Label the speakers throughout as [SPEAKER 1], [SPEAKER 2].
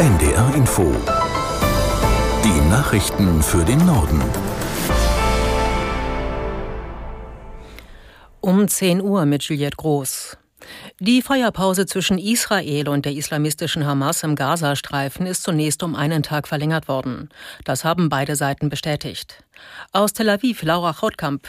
[SPEAKER 1] NDR Info. Die Nachrichten für den Norden.
[SPEAKER 2] Um 10 Uhr mit Juliette Groß. Die Feuerpause zwischen Israel und der islamistischen Hamas im Gazastreifen ist zunächst um einen Tag verlängert worden. Das haben beide Seiten bestätigt. Aus Tel Aviv, Laura Chautkamp.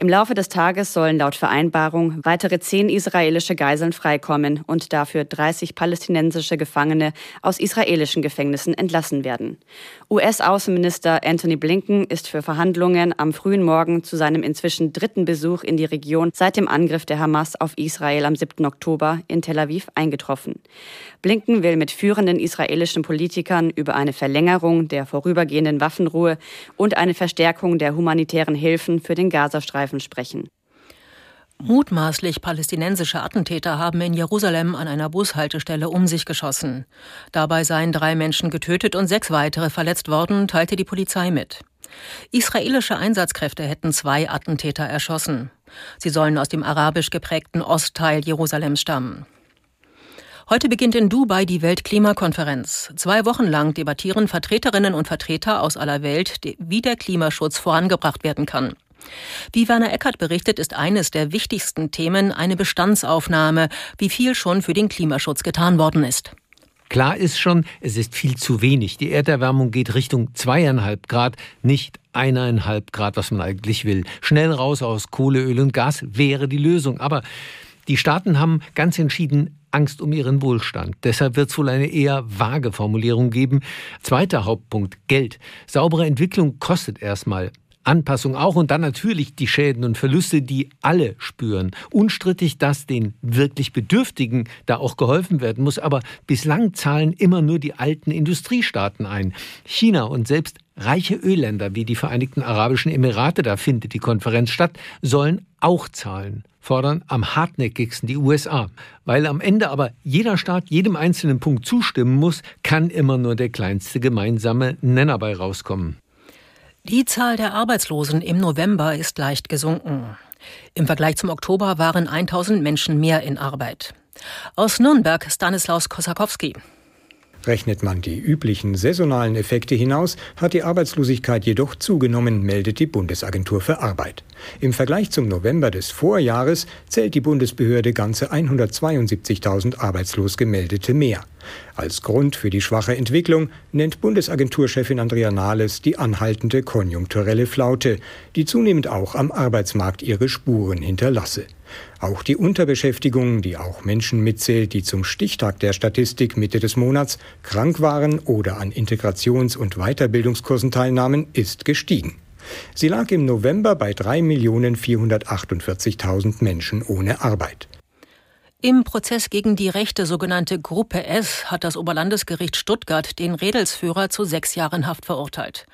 [SPEAKER 3] Im Laufe des Tages sollen laut Vereinbarung weitere zehn israelische Geiseln freikommen und dafür 30 palästinensische Gefangene aus israelischen Gefängnissen entlassen werden. US-Außenminister Anthony Blinken ist für Verhandlungen am frühen Morgen zu seinem inzwischen dritten Besuch in die Region seit dem Angriff der Hamas auf Israel am 7. Oktober in Tel Aviv eingetroffen. Blinken will mit führenden israelischen Politikern über eine Verlängerung der vorübergehenden Waffenruhe und eine Verstärkung der humanitären Hilfen für den Gazastreifen Streifen sprechen.
[SPEAKER 2] Mutmaßlich palästinensische Attentäter haben in Jerusalem an einer Bushaltestelle um sich geschossen. Dabei seien drei Menschen getötet und sechs weitere verletzt worden, teilte die Polizei mit. Israelische Einsatzkräfte hätten zwei Attentäter erschossen. Sie sollen aus dem arabisch geprägten Ostteil Jerusalems stammen. Heute beginnt in Dubai die Weltklimakonferenz. Zwei Wochen lang debattieren Vertreterinnen und Vertreter aus aller Welt, wie der Klimaschutz vorangebracht werden kann. Wie Werner Eckert berichtet, ist eines der wichtigsten Themen eine Bestandsaufnahme, wie viel schon für den Klimaschutz getan worden ist.
[SPEAKER 4] Klar ist schon, es ist viel zu wenig. Die Erderwärmung geht Richtung zweieinhalb Grad, nicht eineinhalb Grad, was man eigentlich will. Schnell raus aus Kohle, Öl und Gas wäre die Lösung. Aber die Staaten haben ganz entschieden Angst um ihren Wohlstand. Deshalb wird es wohl eine eher vage Formulierung geben. Zweiter Hauptpunkt, Geld. Saubere Entwicklung kostet erstmal. Anpassung auch und dann natürlich die Schäden und Verluste, die alle spüren. Unstrittig, dass den wirklich Bedürftigen da auch geholfen werden muss, aber bislang zahlen immer nur die alten Industriestaaten ein. China und selbst reiche Ölländer wie die Vereinigten Arabischen Emirate, da findet die Konferenz statt, sollen auch zahlen fordern am hartnäckigsten die USA. Weil am Ende aber jeder Staat jedem einzelnen Punkt zustimmen muss, kann immer nur der kleinste gemeinsame Nenner bei rauskommen.
[SPEAKER 2] Die Zahl der Arbeitslosen im November ist leicht gesunken. Im Vergleich zum Oktober waren 1000 Menschen mehr in Arbeit. Aus Nürnberg Stanislaus Kosakowski.
[SPEAKER 5] Rechnet man die üblichen saisonalen Effekte hinaus, hat die Arbeitslosigkeit jedoch zugenommen, meldet die Bundesagentur für Arbeit. Im Vergleich zum November des Vorjahres zählt die Bundesbehörde ganze 172.000 arbeitslos gemeldete mehr. Als Grund für die schwache Entwicklung nennt Bundesagenturchefin Andrea Nahles die anhaltende konjunkturelle Flaute, die zunehmend auch am Arbeitsmarkt ihre Spuren hinterlasse. Auch die Unterbeschäftigung, die auch Menschen mitzählt, die zum Stichtag der Statistik Mitte des Monats krank waren oder an Integrations- und Weiterbildungskursen teilnahmen, ist gestiegen. Sie lag im November bei 3.448.000 Menschen ohne Arbeit.
[SPEAKER 2] Im Prozess gegen die rechte sogenannte Gruppe S hat das Oberlandesgericht Stuttgart den Redelsführer zu sechs Jahren Haft verurteilt.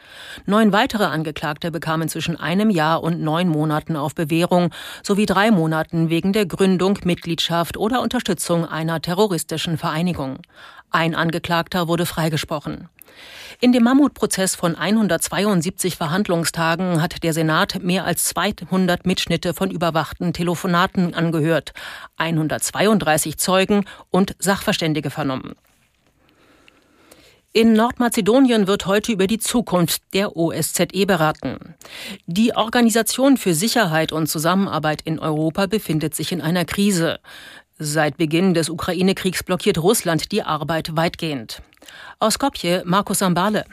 [SPEAKER 2] Neun weitere Angeklagte bekamen zwischen einem Jahr und neun Monaten auf Bewährung sowie drei Monaten wegen der Gründung, Mitgliedschaft oder Unterstützung einer terroristischen Vereinigung. Ein Angeklagter wurde freigesprochen. In dem Mammutprozess von 172 Verhandlungstagen hat der Senat mehr als 200 Mitschnitte von überwachten Telefonaten angehört, 132 Zeugen und Sachverständige vernommen. In Nordmazedonien wird heute über die Zukunft der OSZE beraten. Die Organisation für Sicherheit und Zusammenarbeit in Europa befindet sich in einer Krise. Seit Beginn des Ukraine-Kriegs blockiert Russland die Arbeit weitgehend. Aus Skopje, Markus Sambale.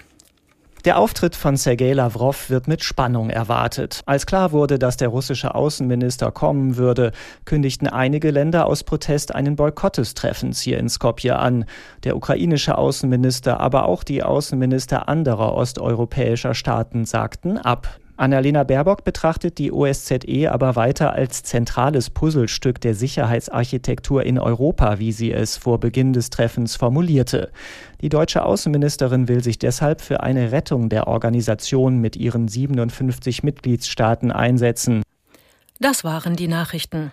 [SPEAKER 6] Der Auftritt von Sergei Lavrov wird mit Spannung erwartet. Als klar wurde, dass der russische Außenminister kommen würde, kündigten einige Länder aus Protest einen Boykott des Treffens hier in Skopje an. Der ukrainische Außenminister, aber auch die Außenminister anderer osteuropäischer Staaten sagten ab. Annalena Baerbock betrachtet die OSZE aber weiter als zentrales Puzzlestück der Sicherheitsarchitektur in Europa, wie sie es vor Beginn des Treffens formulierte. Die deutsche Außenministerin will sich deshalb für eine Rettung der Organisation mit ihren 57 Mitgliedstaaten einsetzen.
[SPEAKER 2] Das waren die Nachrichten.